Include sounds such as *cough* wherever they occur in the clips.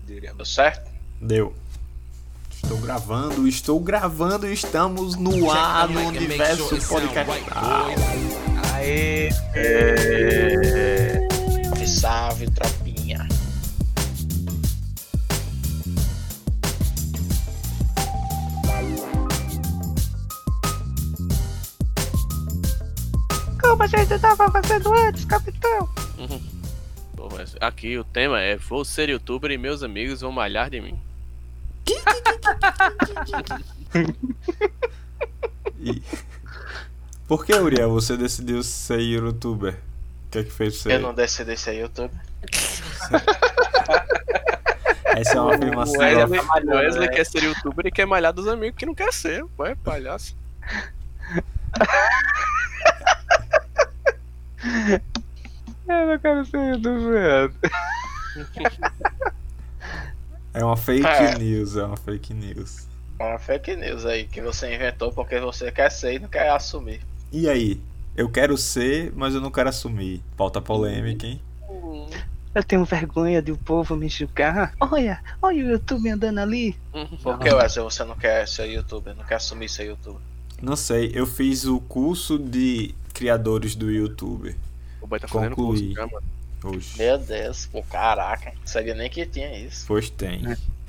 diria. Deu certo? Deu. Estou gravando, estou gravando, estamos no ar no universo podcast. Aê! É... Salve, tropinha. Como a gente tava fazendo antes, capitão? Bom, mas aqui o tema é Vou ser youtuber e meus amigos vão malhar de mim. *laughs* E... Por que, Uriel, você decidiu ser youtuber? O que é que fez você? Eu não decidi ser YouTube. *laughs* Essa é uma afirmação. O Wesley, tá malhando, o Wesley né? quer ser youtuber e quer malhar dos amigos que não quer ser. Pô, é palhaço. *laughs* Eu não quero ser youtuber. É uma fake É. news, é uma fake news. Uma fake news aí que você inventou porque você quer ser e não quer assumir. E aí? Eu quero ser, mas eu não quero assumir. Pauta polêmica, hein? Eu tenho vergonha de o povo me julgar. Olha, olha o YouTube andando ali. Por que, Wesley, você não quer ser youtuber? Não quer assumir ser youtuber? Não sei, eu fiz o curso de criadores do YouTube O boy tá fazendo Concluí. curso já, mano. hoje. Meu Deus, pô, caraca. Não sabia nem que tinha isso. Pois tem.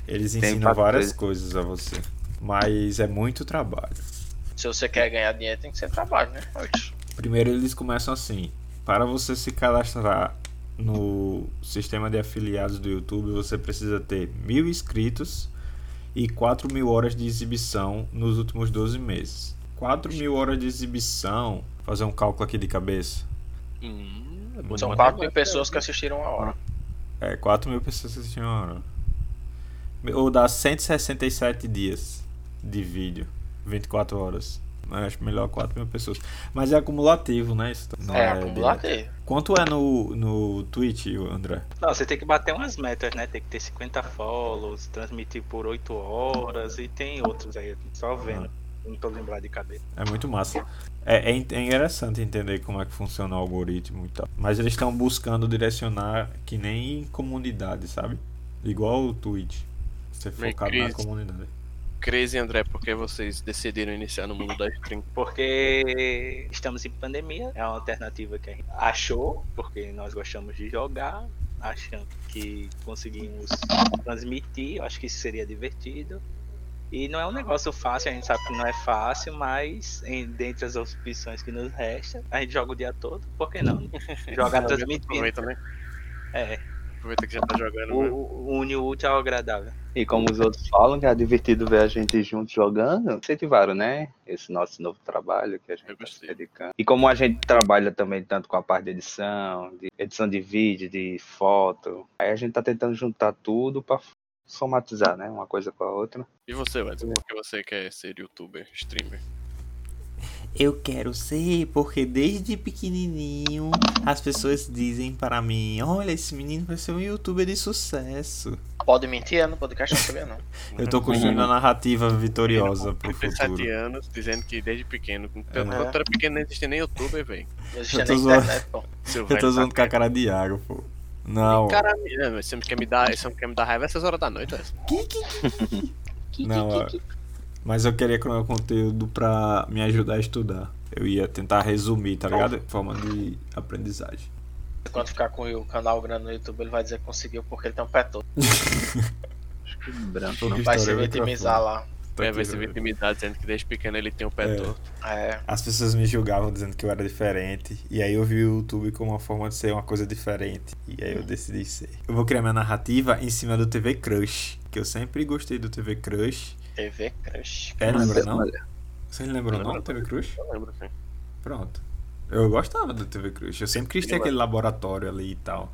Eles Tem ensinam várias coisa. coisas a você. Mas é muito trabalho. Se você quer ganhar dinheiro, tem que ser trabalho, né? Oxe. Primeiro eles começam assim. Para você se cadastrar no sistema de afiliados do YouTube, você precisa ter mil inscritos e 4 mil horas de exibição nos últimos 12 meses. 4 mil horas de exibição, fazer um cálculo aqui de cabeça. Hum, é São de 4 mil pessoas que assistiram uma hora. É, 4 mil pessoas assistindo uma hora. Ou dá 167 dias de vídeo, 24 horas. Eu acho melhor 4 mil pessoas. Mas é acumulativo, né? Isso não É, direto. acumulativo. Quanto é no, no Twitch, André? Não, você tem que bater umas metas, né? Tem que ter 50 follows, transmitir por 8 horas e tem outros aí, só vendo. Não tô lembrado de cabeça. É muito massa. É, é é interessante entender como é que funciona o algoritmo e tal. Mas eles estão buscando direcionar que nem em comunidade, sabe? Igual o Twitch. Você focado na comunidade. Cris e André, por que vocês decidiram iniciar no mundo da stream? Porque estamos em pandemia, é uma alternativa que a gente achou, porque nós gostamos de jogar, achando que conseguimos transmitir, eu acho que isso seria divertido. E não é um negócio fácil, a gente sabe que não é fácil, mas em, dentre as opções que nos resta, a gente joga o dia todo, por que não? *laughs* Jogar transmitindo. Aproveita, né? É, Aproveita que já tá jogando, o, né? o, une o útil ao agradável. E como os outros falam, que é divertido ver a gente juntos jogando, incentivaram, né? Esse nosso novo trabalho que a gente está se dedicando. E como a gente trabalha também tanto com a parte de edição, de edição de vídeo, de foto, aí a gente tá tentando juntar tudo para somatizar, né? Uma coisa com a outra. E você, Wesley, por que você quer ser youtuber, streamer? Eu quero ser porque desde pequenininho as pessoas dizem para mim: Olha, esse menino vai ser um youtuber de sucesso. Pode mentir, é no podcast, não sabia não. *laughs* Eu tô construindo a narrativa vitoriosa pro 37 futuro. anos, dizendo que desde pequeno, quando É. quando tu era pequeno não existia nem youtuber, velho. Eu tô zoando. Eu tô zoando com a cara de água, pô. Não, Cara, é, você não quer me dar, você não quer me dar raiva essas horas da noite, não, mas eu queria criar um conteúdo pra me ajudar a estudar. Eu ia tentar resumir, tá ligado? Forma de aprendizagem. Quando ficar com o canal grande no YouTube, ele vai dizer que conseguiu porque ele tem um pé todo. *laughs* Branco. Outra Vai se história, vitimizar lá. Tô É, aqui, vai se né? vitimizar dizendo que desde pequeno ele tem o pé É. torto. É. As pessoas me julgavam dizendo que eu era diferente. E aí eu vi o YouTube como uma forma de ser uma coisa diferente. E aí eu decidi ser. Eu vou criar minha narrativa em cima do TV Crush. Que eu sempre gostei do TV Crush. TV Crush. É, lembra não? Olha, Vocês lembram não do TV Crush? Eu lembro, sim. Pronto. Eu gostava do TV Crush. Eu sempre quis ter Eu aquele laboratório ali e tal.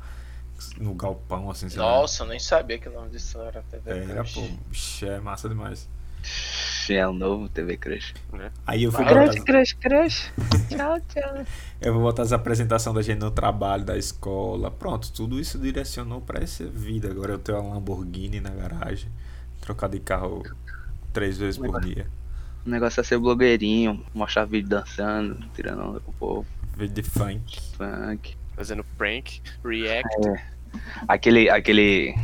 No galpão, assim, sei lá. Nossa, eu nem sabia que o nome disso era TV Era, Crush. pô, bicho, é massa demais. É o novo TV Crush. Aí eu fui Vai. botar, Crush, crush, crush. Tchau, tchau. eu vou botar as apresentações da gente no trabalho, da escola. Pronto, tudo isso direcionou pra essa vida. Agora eu tenho uma Lamborghini na garagem. Trocar de carro três vezes por dia. O negócio é ser blogueirinho, mostrar vídeo dançando, tirando onda com o povo, Vídeo de funk. funk. Fazendo prank, react. Aquele, aquele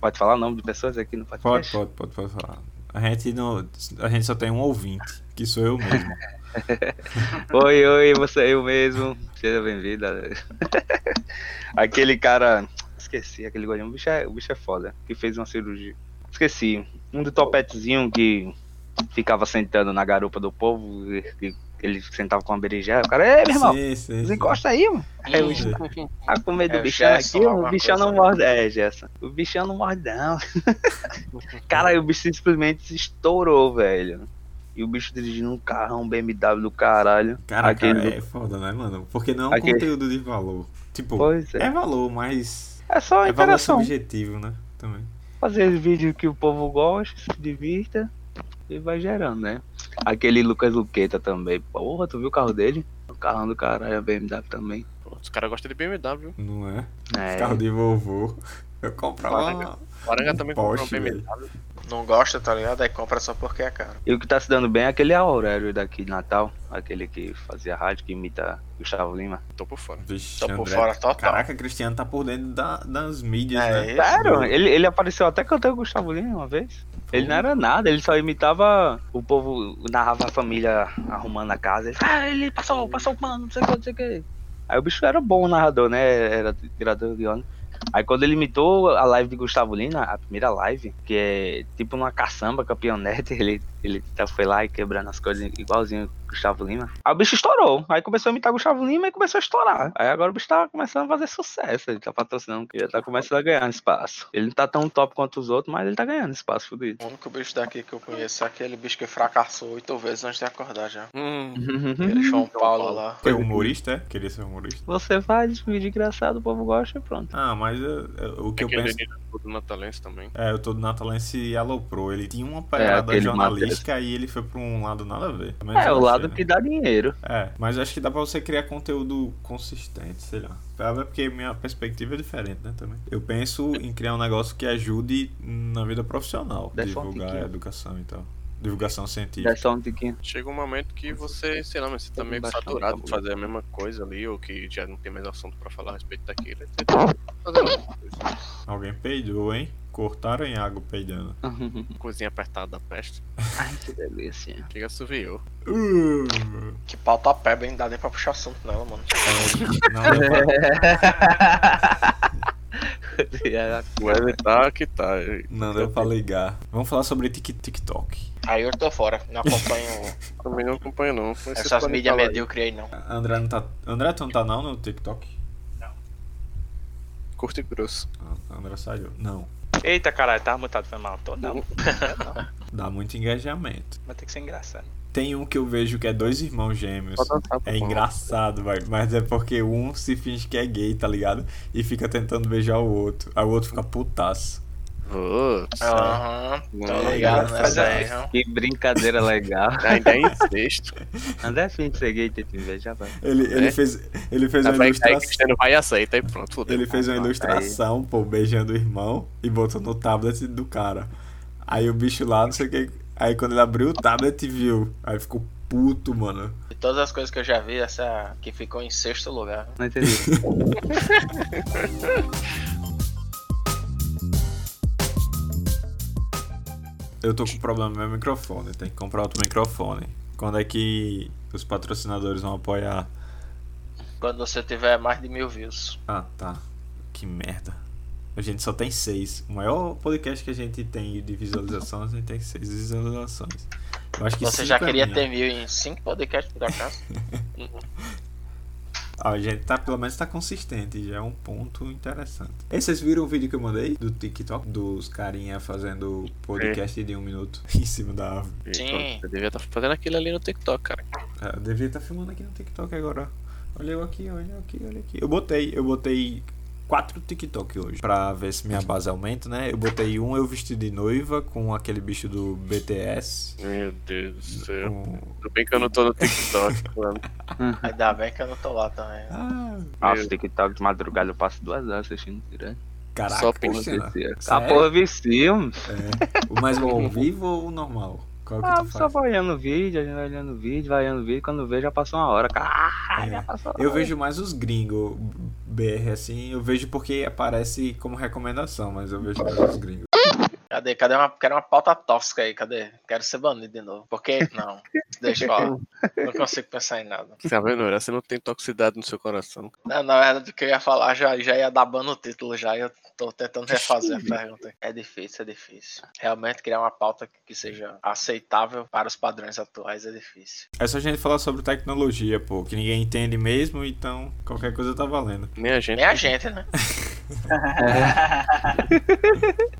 Pode falar o nome de pessoas aqui no Pode, podcast? pode, pode, pode falar. A gente, não, a gente só tem um ouvinte, que sou eu mesmo. *laughs* Oi, oi, você é eu mesmo. Seja bem-vinda. *laughs* aquele cara. Esqueci, aquele gordinho. O bicho, é, o bicho é foda. Que fez uma cirurgia. Esqueci. Um do topetezinho que ficava sentando na garupa do povo. Ele sentava com uma berinjela. O cara, ei, meu irmão, sim, sim, sim. desencosta aí, mano. Aí o bicho, tá com medo do É bichão aqui, o bichão não morde. É, Gerson. O bichão não morde, não. *laughs* Cara, o bicho simplesmente se estourou, velho. E o bicho dirigindo um carrão BMW do caralho. Cara, Aquele cara, é foda, né, mano? Porque não é um Aquele- conteúdo de valor. Tipo, Pois é. é valor, mas É só é valor interação. subjetivo, né? Também. Fazer vídeo que o povo gosta, se divirta e vai gerando, né? Aquele Lucas Luqueta também. Porra, tu viu o carro dele? O carrão do caralho, a BMW também. Pô, Os caras gostam de BMW. Não é? É. Carro de vovô. Eu comprava Baranga um também comprou um Porsche, BMW. Não gosta, tá ligado? Aí compra só porque é caro. E o que tá se dando bem é aquele Aurélio daqui de Natal. Aquele que fazia rádio, que imita Gustavo Lima. Tô por fora. Vixe, Tô por André. fora total. Caraca, Cristiano tá por dentro da- das mídias, É, né? Sério? Ele, ele apareceu até cantando Gustavo Lima uma vez. Ele não era nada, ele só imitava o povo, narrava a família arrumando a casa. Ele, ah, ele passou, passou o pano, não sei o que, não sei o que. Aí o bicho era bom o narrador, né? Era tirador de onda. Aí quando ele imitou a live de Gustavo Lima, a primeira live, que é tipo numa caçamba, campeonete, *laughs* ele, ele tá- foi lá e quebrando as coisas igualzinho Gustavo Lima. Aí o bicho estourou. Aí começou a imitar Gustavo Lima e começou a estourar. Aí agora o bicho tá começando a fazer sucesso. Ele tá patrocinando, ele tá começando a ganhar espaço. Ele não tá tão top quanto os outros, mas ele tá ganhando espaço, fudido. O único bicho daqui que eu conheço é aquele bicho que fracassou oito vezes antes de acordar já. Hum, Aquele João Paulo lá. Foi humorista, é? Queria ser humorista. Você faz vídeo engraçado, o povo gosta e pronto. Ah, mas eu- eu- o que eu aquele penso. menino do Natalense também. É, o todo natalense aloprou. Ele tinha uma pegada aquele jornalística e ele foi pra um lado nada a ver. Menos É, o lado né? que dá dinheiro. É, mas acho que dá pra você criar conteúdo consistente, sei lá. É porque minha perspectiva é diferente, né, também. Eu penso em criar um negócio que ajude na vida profissional. Um divulgar tiquinho. a educação e tal. Divulgação científica. Dá um tiquinho. Chega um momento que você, sei lá, mas você tá meio que Baixar o saturado de tabu. fazer a mesma coisa ali, ou que já não tem mais assunto pra falar a respeito daquilo. Você tá fazendo. Alguém peidou, hein? Cortaram em água peidando. *laughs* Coisinha apertada da peste. Ai, que delícia. Chega assoviou. Uh, Que pauta peba, hein? Dá nem pra puxar assunto nela, mano. não, deu pra, *laughs* O Everton que tá. não deu pra ligar. Vamos falar sobre Tik- TikTok. Aí eu tô fora. Não acompanho *laughs* Também não acompanho, não. Essas mídias medíocres aí, não. André não tá. André, tu não tá não no TikTok? Curto e grosso. Ah, André saiu. Não. Eita caralho, tava mutado, foi mal. *laughs* Tô não. Dá muito engajamento. Vai ter que ser engraçado. Tem um que eu vejo que é dois irmãos gêmeos. Dançar, É engraçado, vai. Mas é porque um se finge que é gay, tá ligado? E fica tentando beijar o outro. Aí o outro fica putaço. Putz, Aham, tô ligado nessa é- aí, viu? Que brincadeira legal. *laughs* Ainda é incesto. André Fim de ser gay, tem que ver, já vai. Ele, ele É? fez, ele fez Tá uma aí ilustração. Vai e aceita e pronto, fodeu. Ele fez uma pronto, ilustração, pô, beijando o irmão e botou no tablet do cara. Aí o bicho lá, não sei o que. Aí quando ele abriu o tablet, viu. Aí ficou puto, mano. De todas as coisas que eu já vi, essa é que ficou em sexto lugar. Não entendi. *laughs* Eu tô com problema no meu microfone, tem que comprar outro microfone. Quando é que os patrocinadores vão apoiar? Quando você tiver mais de mil views. Ah, tá. Que merda. A gente só tem seis. O maior podcast que a gente tem de visualização, a gente tem seis visualizações. Eu acho que Você já é queria minha. ter mil em cinco podcasts por acaso? *laughs* A gente tá, pelo menos tá consistente, já é um ponto interessante. E vocês viram o vídeo que eu mandei do TikTok? Dos carinha fazendo podcast de um minuto *laughs* em cima da árvore. Sim. Eu devia estar fazendo aquilo ali no TikTok, cara. Ah, Eu devia estar filmando aqui no TikTok agora. Olha eu aqui, olha eu aqui, olha aqui. Eu botei, eu botei quatro TikTok hoje pra ver se minha base aumenta, né? Eu botei um eu vestido de noiva com aquele bicho do BTS. Meu Deus do céu. Com... Tudo bem que eu não tô no TikTok, *laughs* mano. Ainda bem que eu não tô lá também. Ah, Nossa, o TikTok de madrugada eu passo duas horas assistindo direto. caraca, Só Porra, vicia. A porra vicia, mano. É. O mais ao vivo ou o normal? Qual que Ah, tu só faz? vai olhando o vídeo, a gente vai olhando o vídeo, vai olhando o vído, quando vê já passou uma hora. Caralho, É. já passou uma Eu hora. vejo mais os gringos. BR assim, eu vejo porque aparece como recomendação, mas eu vejo nos gringos. Cadê? Cadê uma, quero uma pauta tóxica aí, cadê? Quero ser banido de novo. Porque, não, *laughs* deixa eu falar. Não consigo pensar em nada. Tá vendo? Você não tem toxicidade no seu coração. Não, na verdade, o que eu ia falar já, já ia dar ban no título já. e Eu tô tentando refazer a pergunta. É difícil, é difícil. Realmente criar uma pauta que seja aceitável para os padrões atuais é difícil. É só a gente falar sobre tecnologia, pô, que ninguém entende mesmo, então qualquer coisa tá valendo. Nem a gente. Nem a gente, né? *laughs*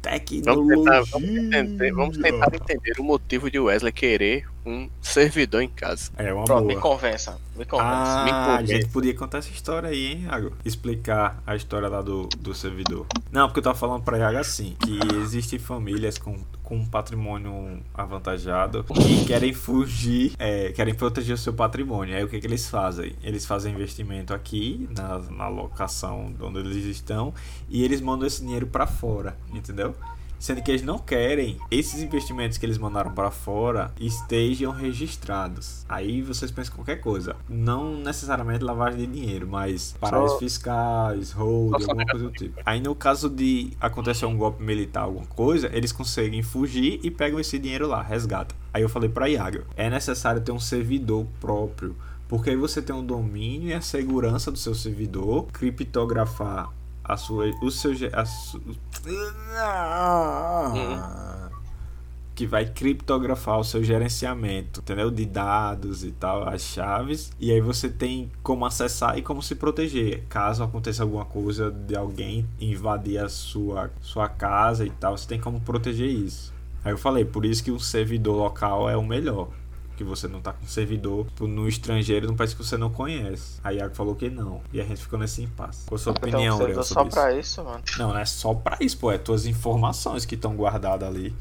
Tecnologia. Vamos tentar, vamos, entender, vamos tentar entender o motivo de Wesley querer um servidor em casa. É uma Pronto, me boa. convença. Me convença. Ah, me a convence. gente podia contar essa história aí, hein, Iago? Explicar a história lá do, do servidor. Não, porque eu tava falando pra Iago assim, que existem famílias com, com um patrimônio avantajado que querem fugir, é, querem proteger o seu patrimônio. Aí o que, que eles fazem? Eles fazem investimento aqui, na, na locação de onde eles estão, e eles mandam esse dinheiro pra fora, entendeu? Sendo que eles não querem esses investimentos que eles mandaram pra fora estejam registrados. Aí vocês pensam qualquer coisa. Não necessariamente lavagem de dinheiro, mas paraísos fiscais, hold, Só alguma coisa do tipo. Aí no caso de acontecer um golpe militar, alguma coisa, eles conseguem fugir e pegam esse dinheiro lá, resgatam. Aí eu falei pra Iago, é necessário ter um servidor próprio. Porque aí você tem o domínio e a segurança do seu servidor, criptografar a sua, o seu, a su- que vai criptografar o seu gerenciamento, entendeu? De dados e tal, as chaves. E aí você tem como acessar e como se proteger. Caso aconteça alguma coisa de alguém invadir a sua, sua casa e tal, você tem como proteger isso. Aí eu falei, por isso que o servidor local é o melhor. Que você não tá com servidor tipo, no estrangeiro, num país que você não conhece. Aí Iago falou que não. E a gente ficou nesse impasse. Qual a sua Então, opinião, Aurel, deu só isso? pra isso, mano. Não, não é só pra isso, pô. É tuas informações que estão guardadas ali.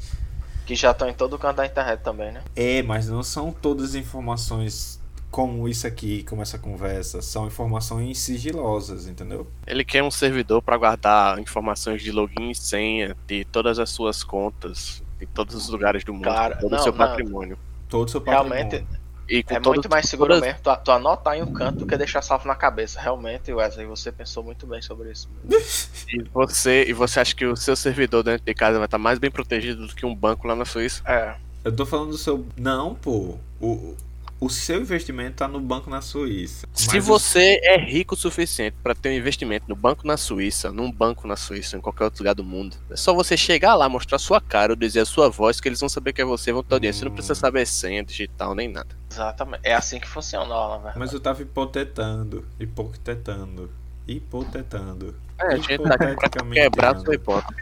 Que já estão em todo canto da internet também, né? É, mas não são todas informações como isso aqui, como essa conversa. São informações sigilosas, entendeu? Ele quer um servidor para guardar informações de login e senha de todas as suas contas, em todos os lugares do mundo, Cara, todo o seu não. patrimônio. Todo o seu patrimônio. Realmente E com é todo- muito mais seguro todas- mesmo tu, tu anotar em um canto do que deixar salvo na cabeça. Realmente, Wesley, você pensou muito bem sobre isso. *laughs* E você, e você acha que o seu servidor dentro de casa vai estar mais bem protegido do que um banco lá na Suíça? É, Eu tô falando do seu. Não, pô. O, o seu investimento tá no banco na Suíça. Se você é rico o suficiente para ter um investimento no banco na Suíça, num banco na Suíça, em qualquer outro lugar do mundo, é só você chegar lá, mostrar sua cara, ou dizer a sua voz, que eles vão saber que é você, vão ter audiência. Você não precisa saber senha digital nem nada. exatamente. É assim que funciona, na verdade. Mas eu tava hipotetando. Hipotetando. Hipotetando. É, a gente tá aqui pra quebrar sua hipótese.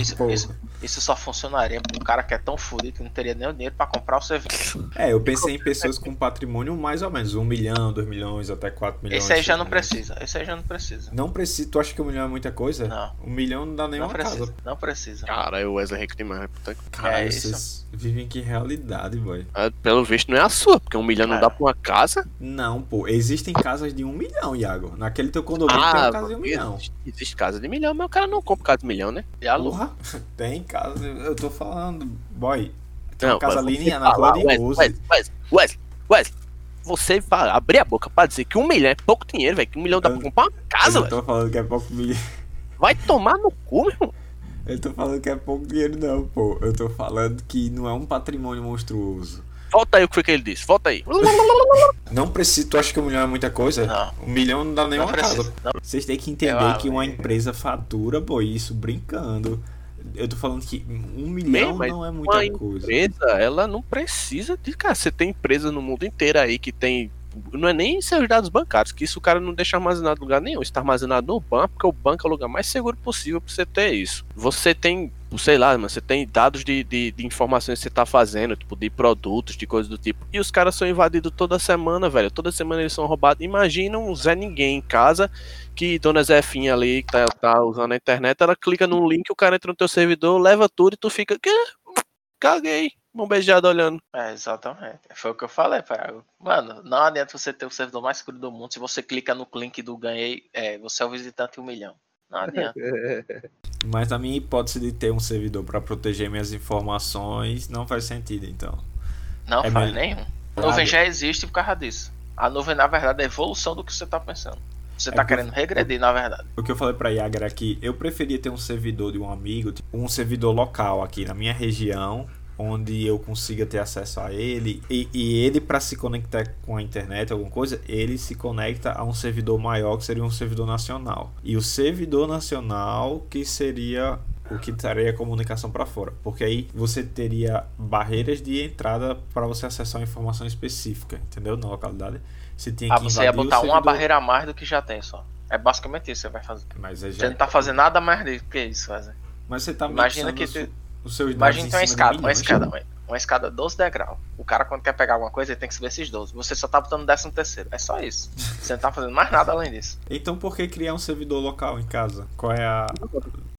Isso, Porra. isso, isso só funcionaria pra um cara que é tão fudido que não teria nem o dinheiro pra comprar o serviço. É, eu pensei em pessoas com patrimônio mais ou menos. Um milhão, dois milhões, até quatro milhões. Esse aí já não milhões. precisa. Esse aí já não precisa. Não precisa. Tu acha que um milhão é muita coisa? Não. Um milhão não dá nem Não uma precisa. casa. Não precisa. Cara, o Wesley é rico demais. puta que- Cara, É isso. vocês vivem que realidade, boy. Ah, Pelo visto não é a sua, porque um milhão não É. dá pra uma casa. Não, pô. Existem casas de um milhão, Iago. Naquele teu condomínio tem uma casa de um milhão. Existe, existe casa de milhão, mas o cara não compra casa de milhão, né? A lua. Porra, *laughs* tem casa. Eu tô falando, boy. Tem Não, uma casa ali na rua de Wesley. Wesley, Wesley, Wesley, você vai abrir a boca pra dizer que um milhão é pouco dinheiro, velho. Que um milhão dá Eu- pra comprar uma Eu casa, velho. tô falando que é pouco milhão. *laughs* Vai tomar no cu, meu irmão. Eu tô falando que é pouco dinheiro, não, pô. Eu tô falando que não é um patrimônio monstruoso. Volta aí o que foi que ele disse, volta aí. *laughs* Não precisa. Tu acha que um milhão é muita coisa? Não. Um milhão não dá uma precisa. casa. Vocês têm que entender Eu- que uma empresa fatura, pô, isso brincando. Eu tô falando que um milhão mas não é Uma muita coisa. empresa, ela não precisa de. Cara, você tem empresas no mundo inteiro aí que tem. Não é nem seus dados bancários, que isso o cara não deixa armazenado em lugar nenhum. Está armazenado no banco, porque o banco é o lugar mais seguro possível pra você ter isso. Você tem, sei lá, mas você tem dados de, de, de informações que você tá fazendo, tipo, de produtos, de coisas do tipo. E os caras são invadidos toda semana, velho. Toda semana eles são roubados. Imagina um Zé Ninguém em casa que Dona Zefinha ali, que tá, tá usando a internet, ela clica num link, o cara entra no teu servidor, leva tudo e tu fica. "Quê? Caguei. Mão beijada olhando. É, exatamente. Foi o que eu falei, Thiago. Mano, não adianta você ter o servidor mais seguro do mundo se você clica no link do ganhei, é, você é o visitante um milhão. Não adianta. *laughs* Mas a minha hipótese de ter um servidor pra proteger minhas informações não faz sentido, então. Não É faz melhor. nenhum. A nuvem já existe por causa disso. A nuvem, na verdade, é a evolução do que você tá pensando. Você É tá que- querendo regredir, na verdade. O que eu falei pra Yaga era que eu preferia ter um servidor de um amigo, tipo, um servidor local aqui na minha região, onde eu consiga ter acesso a ele. E, e ele, pra se conectar com a internet, alguma coisa, ele se conecta a um servidor maior, que seria um servidor nacional. E o servidor nacional, que seria o que traria a comunicação para fora. Porque aí você teria barreiras de entrada para você acessar uma informação específica, entendeu? Na localidade. Você tinha Ah, que você ia botar uma barreira a mais do que já tem só. É basicamente isso que você vai fazer. Mas, Você já... não tá fazendo nada mais do que isso, fazer. Mas você tá Imagina que tu- os seus dados Imagina tem uma escada, uma escada, uma, uma escada 12 degraus. O cara, quando quer pegar alguma coisa, ele tem que subir esses 12. Você só tá botando 13 terceiro. É só isso. Você não tá fazendo mais nada além disso. Então por que criar um servidor local em casa? Qual é a.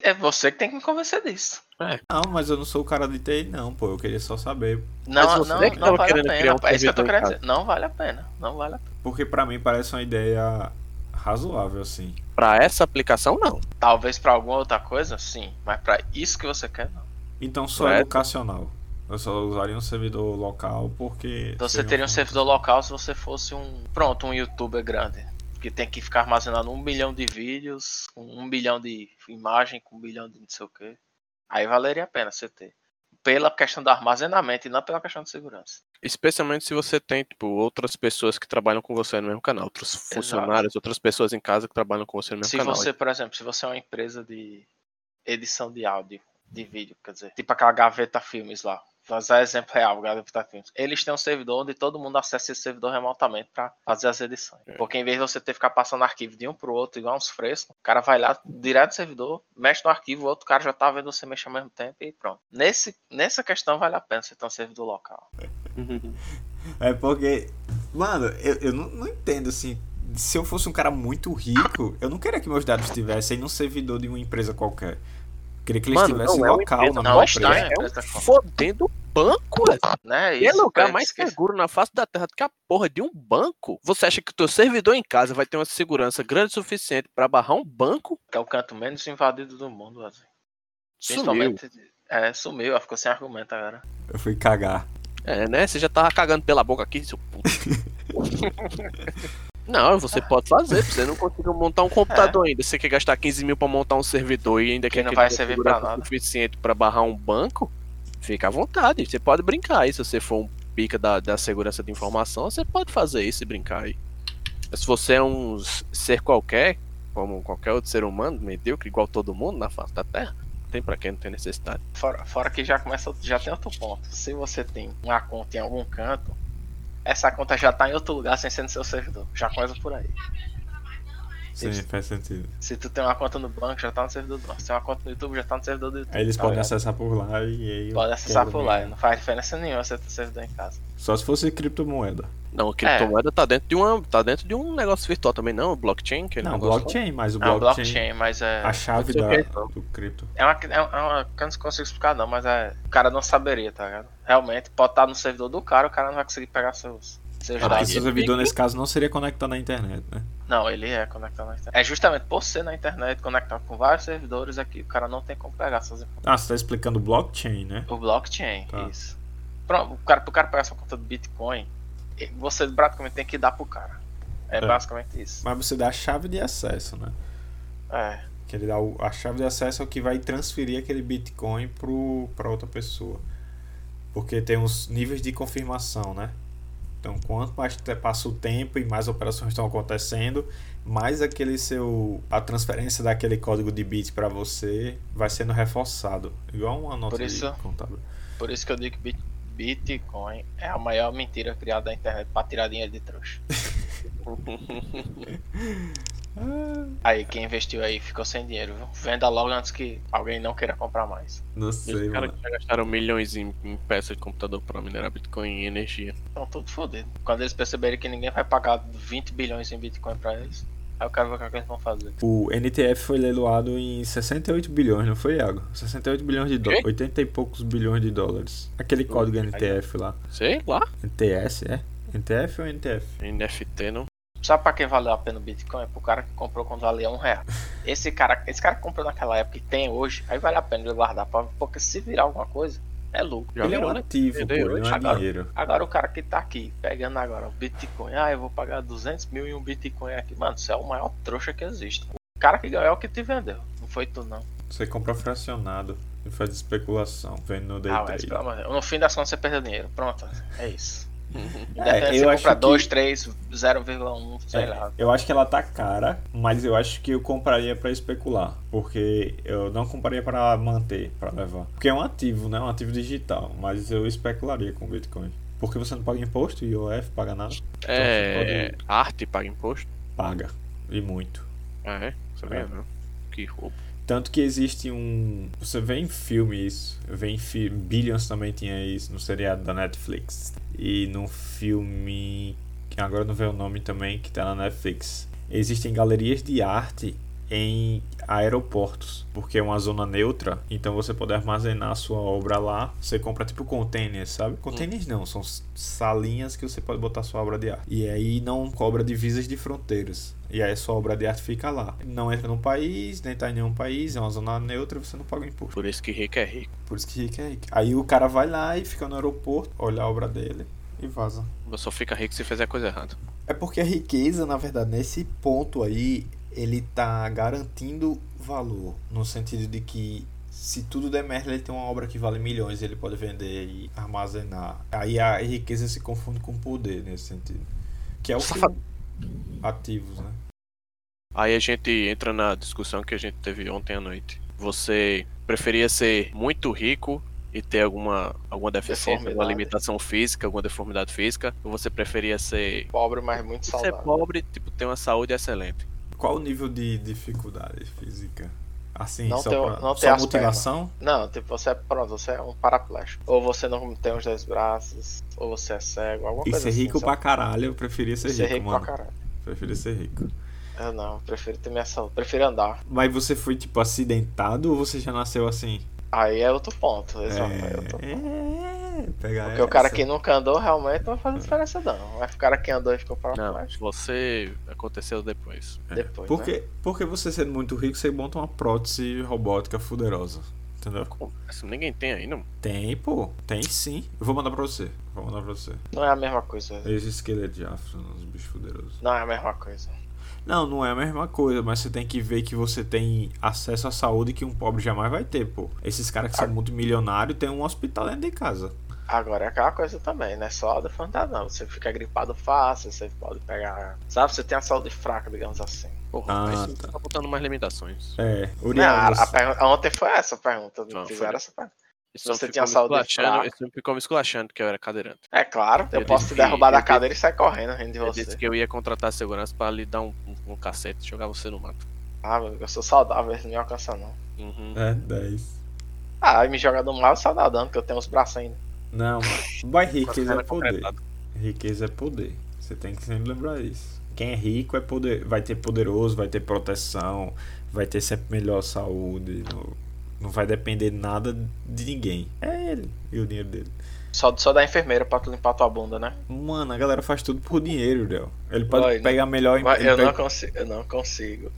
É você que tem que me convencer disso. Não, mas eu não sou o cara de TI, não, pô. Eu queria só saber. Não, você não, é que não vale a pena. um pô. É isso que eu tô querendo dizer. Não vale a pena. Não vale a pena. Porque pra mim parece uma ideia razoável, assim. Pra essa aplicação, não. Talvez pra alguma outra coisa, sim. Mas pra isso que você quer, não. Então só É. educacional. Eu só usaria um servidor local porque. Então você teria um servidor local se você fosse um. Pronto, um youtuber grande. Que tem que ficar armazenando um bilhão de vídeos, com um bilhão de imagem, com um bilhão de não sei o que. Aí valeria a pena você ter. Pela questão do armazenamento e não pela questão de segurança. Especialmente se você tem, tipo, outras pessoas que trabalham com você no mesmo canal. Outros funcionários, outras pessoas em casa que trabalham com você no mesmo Se canal. você, por exemplo, se você é uma empresa de edição de áudio, de vídeo, quer dizer, tipo aquela Gaveta Filmes lá. Vou usar exemplo real, Gaveta Filmes. Eles têm um servidor onde todo mundo acessa esse servidor remotamente pra fazer as edições. É. Porque em vez de você ter que ficar passando arquivo de um pro outro, igual uns frescos, o cara vai lá direto do servidor, mexe no arquivo, o outro cara já tá vendo você mexer ao mesmo tempo e pronto. Nesse, nessa questão vale a pena você ter um servidor local. É porque. Mano, eu, eu não, não entendo assim. Se eu fosse um cara muito rico, eu não queria que meus dados estivessem num servidor de uma empresa qualquer. Queria que eles Mano, estivessem não é local empresa, na não minha está empresa. em É um fodendo banco. Né? E é Isso, lugar é, mais seguro na face da terra do que a porra de um banco. Você acha que o teu servidor em casa vai ter uma segurança grande o suficiente pra barrar um banco? Que é o canto menos invadido do mundo, assim. Sumiu. Principalmente. É, sumiu, ela ficou sem argumento agora. Eu fui cagar. É, né? Você já tava cagando pela boca aqui, seu *laughs* puto. *laughs* Não, você pode fazer, você não conseguiu montar um computador ainda. Você quer gastar 15 mil pra montar um servidor e ainda Que quer não que vai servir pra nada. suficiente pra barrar um banco? Fica à vontade, você pode brincar aí. Se você for um pica da, da segurança de informação, você pode fazer isso e brincar aí. Mas se você é um ser qualquer, como qualquer outro ser humano, medíocre, igual todo mundo na face da Terra, tem pra quem não tem necessidade. Fora, fora que já começa, já tem outro ponto. Se você tem uma conta em algum canto, essa conta já tá em outro lugar sem ser no seu servidor. Já começa por aí. Sim, faz sentido. Se tu tem uma conta no banco, já tá no servidor do banco. Se tem uma conta no YouTube, já tá no servidor do YouTube. Aí eles tá podem ligado? acessar por lá e aí. Pode acessar por lá. Não faz diferença nenhuma você ter servidor em casa. Só se fosse criptomoeda. Não, a criptomoeda tá dentro de uma. tá dentro de um negócio virtual também, não? Blockchain, que Não, negócio blockchain, mas o É um blockchain. blockchain, mas é. A chave da, o então? do cripto. É uma, é uma, é eu não consigo explicar não, mas é. O cara não saberia, tá ligado? Realmente, pode estar no servidor do cara, o cara não vai conseguir pegar seus, seus Ah, esse servidor nesse caso não seria conectado na internet, né? Não, ele é conectado na internet. É justamente por ser na internet, conectado com vários servidores aqui, o cara não tem como pegar essas informações. Ah, você tá explicando blockchain, né? O blockchain, Tá. isso. Pronto, o cara, pro cara pegar sua conta do Bitcoin, você praticamente tem que dar pro cara. É, É. basicamente isso. Mas você dá a chave de acesso, né? É. Que ele dá o- a chave de acesso é o que vai transferir aquele Bitcoin pro, pra outra pessoa. Porque tem uns níveis de confirmação, né? Então, quanto mais passa o tempo e mais operações estão acontecendo, mais aquele seu a transferência daquele código de bit para você vai sendo reforçado, igual uma nota Por isso- de contábil. Por isso que eu digo que Bit- Bitcoin é a maior mentira criada na internet pra tirar dinheiro de trouxa. *laughs* Aí, quem investiu aí ficou sem dinheiro, viu? Venda logo antes que alguém não queira comprar mais. Não Os sei, caras mano. que já gastaram milhões em, em peças de computador pra minerar Bitcoin e energia. Estão tudo fodido. Quando eles perceberem que ninguém vai pagar 20 bilhões em Bitcoin pra eles, aí eu quero ver o que eles vão fazer. O NTF foi leiloado em 68 bilhões, não foi, Iago? 68 bilhões de dólares. 80 e poucos bilhões de dólares. Aquele código NTF lá. Sei lá. NTS, é? NTF ou NTF? NFT não. Sabe pra quem valeu a pena o Bitcoin? É pro cara que comprou quando valia um real. Esse cara, esse cara que comprou naquela época e tem hoje, aí vale a pena ele guardar. pra- Porque se virar alguma coisa, é lucro. Já ele é um né? ativo, pô, ele não é Agora- dinheiro. Agora o cara que tá aqui, pegando agora o Bitcoin, ah, eu vou pagar 200 mil em um Bitcoin aqui. Mano, você é o maior trouxa que existe. O cara que ganhou é o que te vendeu. Não foi tu, não. Você compra fracionado e faz especulação, vendo no day Ah, mas trade. pelo amor de Deus. No fim das contas você perdeu dinheiro. Pronto, é isso. É, você eu acho compra que- 2, 3, 0,1, sei É, lá. eu acho que ela tá cara, mas eu acho que eu compraria pra especular, porque eu não compraria pra manter, pra levar. Porque é um ativo, né? Um ativo digital, mas eu especularia com Bitcoin. Porque você não paga imposto, IOF, paga nada, É. Arte paga imposto? paga e muito. Ah, é? Sabia É. não. Que roubo. Tanto que existe um. Você vê em filme isso. Vê em fi... Billions também tinha isso no seriado da Netflix. E no filme. Que agora não vê o nome também, que tá na Netflix. Existem galerias de arte em aeroportos, porque é uma zona neutra, então você pode armazenar a sua obra lá. Você compra tipo containers, sabe? Containers não, são salinhas que você pode botar sua obra de arte. E aí não cobra divisas de fronteiras. E aí a sua obra de arte fica lá. Não entra no país, nem tá em nenhum país, é uma zona neutra, você não paga imposto. Por isso que rico é rico. Por isso que rico é rico. Aí o cara vai lá e fica no aeroporto, olha a obra dele e vaza. Você só fica rico se fizer a coisa errada. É porque a riqueza, na verdade, nesse ponto aí, ele tá garantindo valor. No sentido de que se tudo der merda, ele tem uma obra que vale milhões, ele pode vender e armazenar. Aí a riqueza se confunde com poder nesse sentido. Que é o que Safado. ativos, né? Aí a gente entra na discussão que a gente teve ontem à noite. Você preferia ser muito rico e ter alguma, alguma deficiência, alguma limitação física, alguma deformidade física? Ou você preferia ser, Pobre, mas muito ser saudável. pobre, tipo, ter uma saúde excelente? Qual o nível de dificuldade física? Assim, Não só, tem- pra, não tem só as mutilação? Não, tipo, você é pronto, você é um paraplégico. Ou você não tem os dois braços, ou você é cego, alguma E coisa ser assim. rico sabe? pra caralho, eu preferia ser, Ser rico, rico mano. pra caralho. Preferia ser rico. Eu não, eu prefiro ter minha saúde. Prefiro andar. Mas você foi, tipo, acidentado ou você já nasceu assim? Aí é outro ponto, exato. aí é outro ponto. É, pegar Porque o cara essa. que nunca andou realmente não vai fazer diferença não. Mas o cara que andou e ficou Não, paraplégico você aconteceu depois. É, depois, Porque, né? porque você sendo muito rico, você monta uma prótese robótica fuderosa. Entendeu? Como? Isso ninguém tem aí, não. Tem, pô. Tem sim. Eu vou mandar pra você. Vou mandar pra você. Não é a mesma coisa. Esse esqueleto de afro, uns bichos fuderosos. Não é a mesma coisa. Não, não é a mesma coisa, mas você tem que ver que você tem acesso à saúde que um pobre jamais vai ter, pô. Esses caras que são multimilionários têm um hospital dentro de casa. Agora é aquela coisa também, não é só a deformidade não. Você fica gripado fácil, você pode pegar. Sabe, você tem a saúde fraca, digamos assim. Porra, Ah, mas você tá. tá botando mais limitações. É, Não, Uriel, a, você- pergunta- ontem foi essa a pergunta. Não, Não, foi- fizeram essa pergunta. Isso Você não tinha ficou me saúde esculachando, fraca? isso não ficou me esculachando que eu era cadeirante. É claro, eu, Eu posso te que- derrubar da eu cadeira e sair correndo rindo de Eu você. disse que eu ia contratar segurança pra lhe dar um, um, um cacete e jogar você no mato. Ah, meu, eu sou saudável, eles não me alcançam não. Uhum. É, 10. Ah, aí me joga no mal, eu saio nadando, que eu tenho os braços ainda. Não, mas *laughs* riqueza é poder. concretado. Riqueza é poder. Você tem que sempre lembrar isso. Quem é rico é poder, vai ter poderoso, vai ter proteção, vai ter sempre melhor saúde. Não, não vai depender nada de ninguém. É ele e o dinheiro dele. Só, só da enfermeira pra tu limpar tua bunda, né? Mano, a galera faz tudo por dinheiro, Del. Ele pode Vai, né? pegar melhor Mas ele eu, não pega- consigo, eu não consigo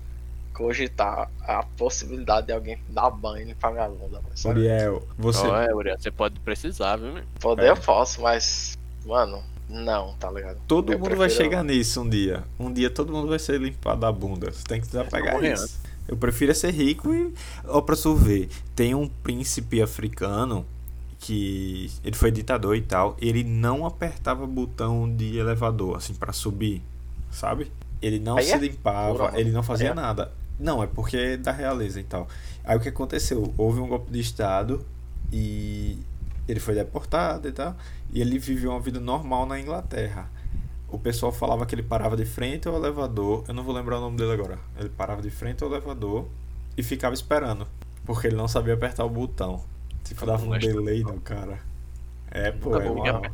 cogitar a possibilidade de alguém dar banho e limpar minha bunda. mas? Uriel, você. Ó, é, Uriel, você pode precisar, viu, meu? Poder É. eu posso, mas. Mano, não, tá ligado? Todo eu mundo vai chegar nisso um dia. Um dia todo mundo vai ser limpado da bunda. Você tem que desapegar morrendo. isso. Eu prefiro é ser rico e. Ó, pra tu ver, tem um príncipe africano que. Ele foi ditador e tal. Ele não apertava botão de elevador, assim, pra subir. Sabe? Ele não Aí se é limpava, ele não fazia é- nada. Não, é porque é da realeza e tal. Aí o que aconteceu? Houve um golpe de Estado e ele foi deportado e tal. E ele viveu uma vida normal na Inglaterra. O pessoal falava que ele parava de frente ao elevador. Eu não vou lembrar o nome dele agora. Ele parava de frente ao elevador e ficava esperando. Porque ele não sabia apertar o botão. Tipo, dava um delay no cara. É, pô, é, uma-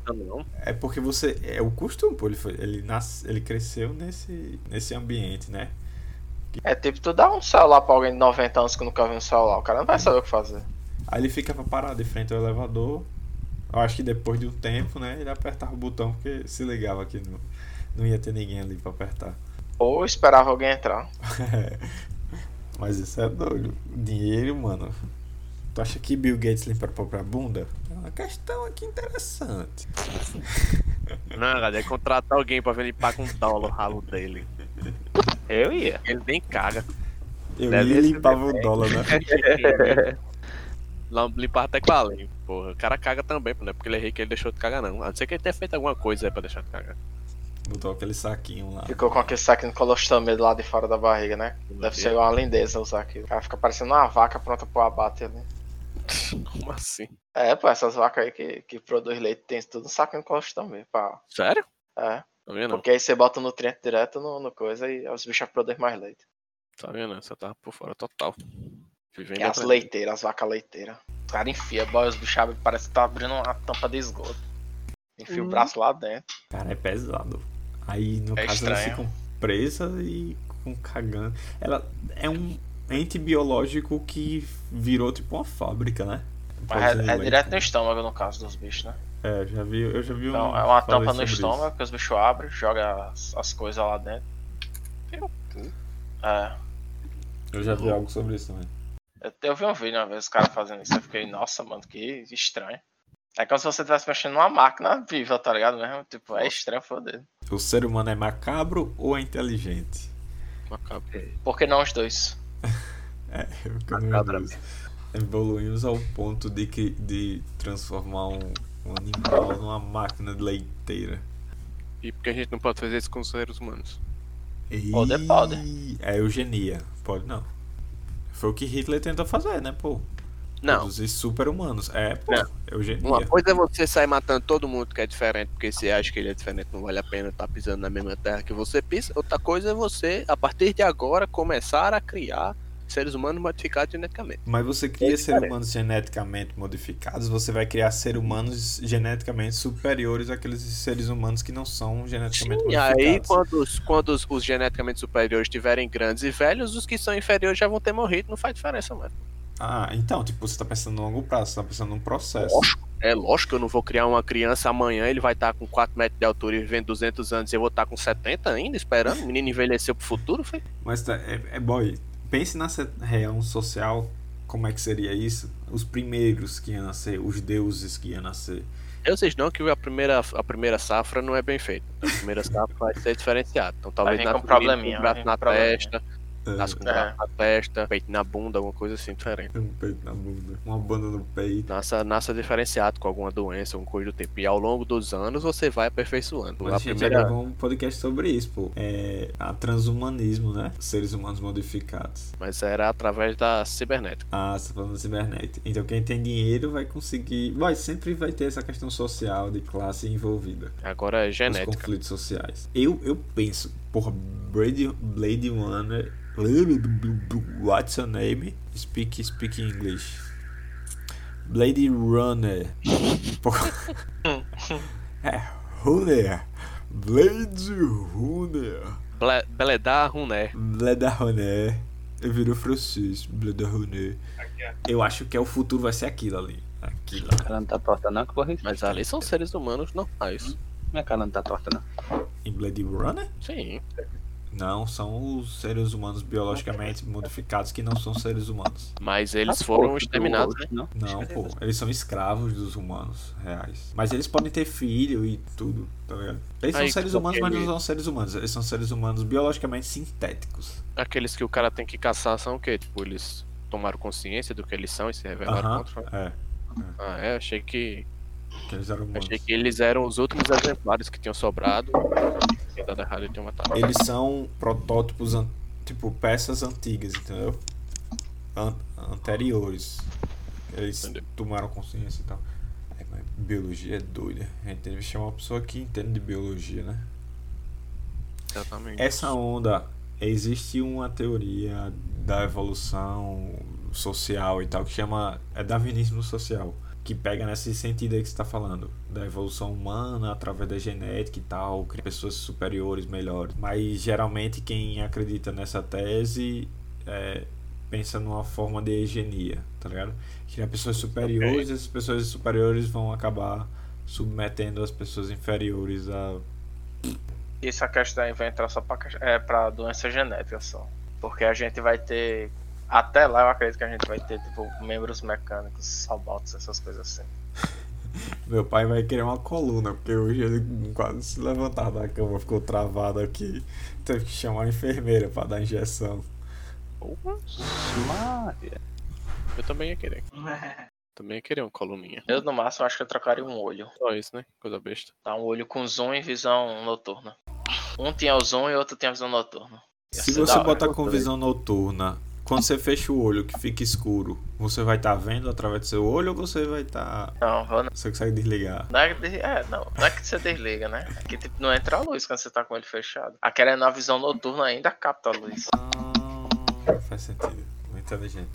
é porque você. É o costume, pô. Ele, foi, ele, nasce, ele cresceu nesse, nesse ambiente, né? É tipo, tu dá um celular pra alguém de 90 anos que nunca viu um celular, o cara não vai saber o que fazer. Aí ele ficava parado de frente ao elevador. Eu acho que depois de um tempo, né? Ele apertava o botão porque se ligava que não, não ia ter ninguém ali pra apertar. Ou esperava alguém entrar. *laughs* Mas isso é doido. Dinheiro, mano. Tu acha que Bill Gates limpa a própria bunda? É uma questão aqui interessante. Não, galera, é contratar alguém pra vir limpar com dólar o ralo dele. Eu ia. Ele nem caga. Eu Deve ia ser limpava o dólar, né? *laughs* Lá limpar até com a lei. Porra, o cara caga também, pô, não é porque ele é rico que ele deixou de cagar, não. A não ser que ele tenha feito alguma coisa aí pra deixar de cagar. Botou aquele saquinho lá. Ficou com aquele saquinho de colostomia do lado de fora da barriga, né? Deve ser uma lindeza usar aquilo. O cara fica parecendo uma vaca pronta pro abate ali. *laughs* Como assim? É, pô, essas vacas aí que, que produz leite tem tudo um saquinho de colostomia. Pá. Sério? É, Tá vendo? porque aí você bota o nutriente direto no, no coisa e os bichos produzem mais leite. Tá vendo? Você tá por fora total. Vivendo E as leiteiras, as vacas leiteiras. O cara enfia, boy, os bichos abrem, parece que tá abrindo uma tampa de esgoto. Enfia o braço lá dentro. Cara, é pesado. Aí, no É caso, elas estranho. ficam presas e com cagando. Ela é um ente biológico que virou tipo uma fábrica, né? Mas é, é direto no estômago, no caso dos bichos, né? É, já vi, eu já vi Então, um é uma tampa no sobre isso. estômago que os bichos abrem, jogam as, as coisas lá dentro. É. Eu já vi algo sobre isso também. Eu, eu vi um vídeo uma vez, os caras fazendo isso, eu fiquei, nossa, mano, que estranho. É como se você estivesse mexendo numa máquina viva, tá ligado mesmo? Tipo, é estranho foder. O ser humano é macabro ou é inteligente? Macabro. Por que não os dois? *laughs* É, eu dúvida. Evoluímos ao ponto de, que, de transformar um, um animal numa máquina de leiteira. E por que a gente não pode fazer isso com os seres humanos? Pode, Ih, pode. É eugenia. Pode não. Foi o que Hitler tentou fazer, né, pô? Não. Produzir super-humanos. É, pô. Não. Eugenia. Uma coisa é você sair matando todo mundo que é diferente, porque você acha que ele é diferente, não vale a pena estar pisando na mesma terra que você pisa. Outra coisa é você, a partir de agora, começar a criar seres humanos modificados geneticamente. Mas você cria É seres humanos geneticamente modificados, você vai criar seres humanos geneticamente superiores àqueles seres humanos que não são geneticamente E modificados. aí, quando, os, quando os, os geneticamente superiores estiverem grandes e velhos, os que são inferiores já vão ter morrido, não faz diferença, mano. Ah, então, tipo, você tá pensando no longo prazo, você tá pensando num processo. Lógico. É lógico que eu não vou criar uma criança amanhã, ele vai estar com 4 metros de altura e vivendo 200 anos e eu vou estar com 70 ainda, esperando. O menino envelheceu pro futuro, foi? Mas tá, é, é boy, pense nessa real social, como é que seria isso? Os primeiros que iam nascer, os deuses que iam nascer. Eu sei não que a primeira, a primeira safra não é bem feita. A primeira *laughs* safra vai ser diferenciada. Então talvez nasça um probleminha, na probleminha. testa, nasce com É. na testa, peito na bunda, alguma coisa assim diferente. um peito na bunda, uma banda no peito. Nasça, nasça diferenciado com alguma doença, alguma coisa do tempo. E ao longo dos anos você vai aperfeiçoando. Mas a gente primeira... já gravou um podcast sobre isso, pô. É a transhumanismo, né? Seres humanos modificados. Mas era através da cibernética. Ah, você tá falando da cibernética. Então quem tem dinheiro vai conseguir. Vai, sempre vai ter essa questão social de classe envolvida. Agora é Os genética. conflitos sociais. Eu, eu penso, porra, Blade, Blade Runner. What's your name? Speak, speak English. Blade Runner. Porra. *laughs* É, Runner. Blade Runner. Ble- Beledar Runé. Blade Runner. Eu viro francês. Blade Runner. Eu acho que é o futuro vai ser aquilo ali. Aquilo. Cara não tá torta não, que. Mas ali são seres humanos normais. Minha cara não tá torta não. Em Blade Runner? Sim. Não, são os seres humanos biologicamente modificados que não são seres humanos. Mas eles Ah, foram pô, exterminados, do- né? Não. Não, pô, eles são escravos dos humanos reais. Mas eles podem ter filho e tudo, tá ligado? Eles Aí, são seres humanos, mas não são seres humanos. Eles são seres humanos biologicamente sintéticos. Aqueles que o cara tem que caçar são o quê? Tipo, eles tomaram consciência do que eles são e se revelaram Aham, contra. é. Ah, é, achei que. Que eles eram. Achei que eles eram os últimos exemplares que tinham sobrado. Tinha dado errado matado. Eles são protótipos, an- tipo, peças antigas, entendeu? An- anteriores. Eles Entendeu. tomaram consciência e tal. É, mas biologia é doida. A gente deve chamar uma pessoa que entende de biologia, né? Exatamente. Essa onda, existe uma teoria da evolução social e tal que chama é darwinismo social, que pega nesse sentido aí que você está falando, da evolução humana através da genética e tal, criar pessoas superiores, melhores. Mas geralmente quem acredita nessa tese é, pensa numa forma de eugenia, tá ligado? Criar pessoas superiores, e essas pessoas superiores vão acabar submetendo as pessoas inferiores a Isso a questão vai entrar só ques- é, pra doença genética só. Porque a gente vai ter. Até lá eu acredito que a gente vai ter, tipo, membros mecânicos, robots, essas coisas assim. *laughs* Meu pai vai querer uma coluna, porque hoje ele quase se levantar da cama, ficou travado aqui. Teve que chamar a enfermeira pra dar injeção. Maria. Eu também ia querer. *laughs* Também ia querer uma coluninha. Eu, no máximo, acho que eu trocaria um olho. Só isso, né? Coisa besta. Tá, um olho com zoom e visão noturna. Um tinha o zoom e outro tinha a visão noturna. Ia Se você botar com visão noturna, quando você fecha o olho que fica escuro, você vai estar vendo através do seu olho ou você vai estar. Não, vou Você consegue desligar? Não é, de- é, não, não é que você desliga, né? É que tipo, não entra a luz quando você tá com ele fechado. Aquela é na visão noturna ainda capta a luz. Ah, faz sentido. Muito inteligente.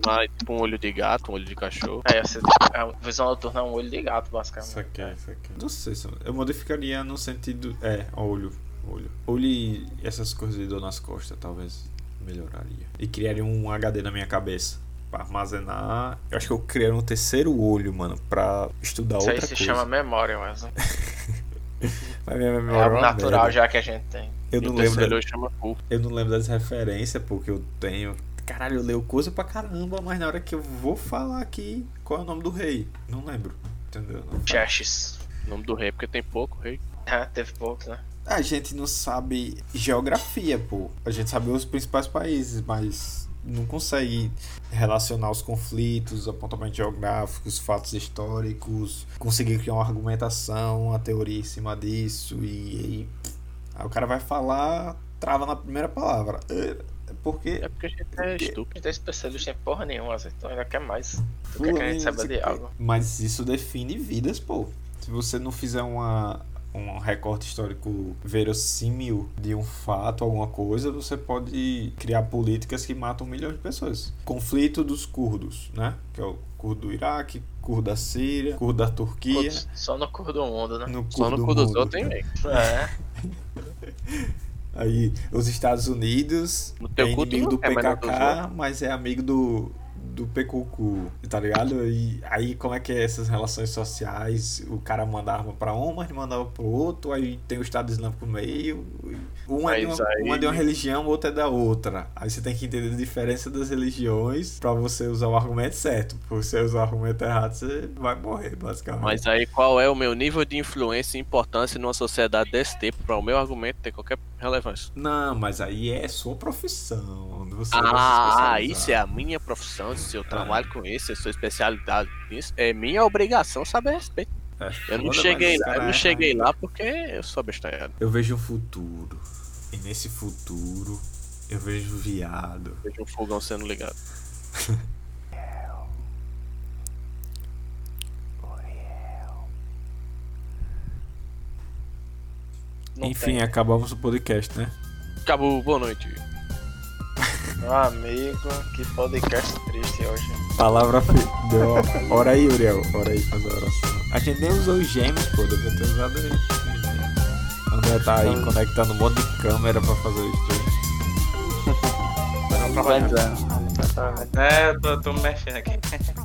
Tomar tipo um olho de gato, um olho de cachorro. É, você, a visão noturna é um olho de gato, basicamente. Isso aqui, isso aqui. Não sei se eu- eu modificaria no sentido. É, olho. Olho. Olho e essas coisas de dor nas costas, talvez melhoraria. E criaria um HD na minha cabeça. Pra armazenar. Eu acho que eu criaria um terceiro olho, mano, pra estudar Isso aí outra se coisa. chama memória, Wesley. *laughs* Mas minha É memória algo é uma natural merda. já que a gente tem. Eu E não lembro. olho chama cu. Eu não lembro das referências, porque eu tenho. Caralho, eu leio coisa pra caramba, mas na hora que eu vou falar aqui qual é o nome do rei, não lembro. Entendeu? Não. O nome do rei, porque tem pouco rei. É, *laughs* *laughs* teve poucos, né? A gente não sabe geografia, pô. A gente sabe os principais países, mas não consegue relacionar os conflitos, os apontamentos geográficos, fatos históricos, conseguir criar uma argumentação, uma teoria em cima disso e aí, aí o cara vai falar, trava na primeira palavra. É, Porque É porque a gente é estúpido. A gente é especialista em porra nenhuma, Wesley, então ainda quer mais do que, que a gente saiba de algo. Mas isso define vidas, pô. Se você não fizer uma, um recorte histórico verossímil de um fato, alguma coisa, você pode criar políticas que matam milhões de pessoas. Conflito dos curdos, né? Que é o curdo do Iraque, curdo da Síria, curdo da Turquia. Só no cor do mundo, né? No Só curdo no do cu dos mundo, tem rei. É. Aí os Estados Unidos No é inimigo do não é, mas PKK, mas é amigo do, do PQQ, tá ligado? E aí como é que é essas relações sociais? O cara manda arma pra um, mas mandava pro outro, aí tem o Estado Islâmico no meio. Um é, de Mas uma, aí- um é de uma religião, o outro é da outra. Aí você tem que entender a diferença das religiões pra você usar o argumento certo. Por você usar o argumento errado, você vai morrer, basicamente. Mas aí qual é o meu nível de influência e importância numa sociedade desse tempo para o meu argumento ter qualquer relevância? Não, mas aí é sua profissão. Ah, isso é a minha profissão, se eu trabalho com isso, eu sou especialidade nisso, é minha obrigação saber a respeito. É Eu não cheguei lá, eu não é cheguei errado. lá porque eu sou abestalhado. Eu vejo um futuro. E nesse futuro, eu vejo viado. Vejo um fogão sendo ligado. *laughs* Não Enfim, tem. acabamos o podcast, né? Acabou, boa noite. Meu *laughs* amigo, que podcast triste hoje. Palavra fi- deu. Ora aí, Uriel. Ora aí, faz a oração. A gente nem usou os gêmeos, pô. Devia ter usado aí. André tá aí conectando um monte de câmera pra fazer o stream. *laughs* Pois é. É, eu tô, tô mexendo aqui. *laughs*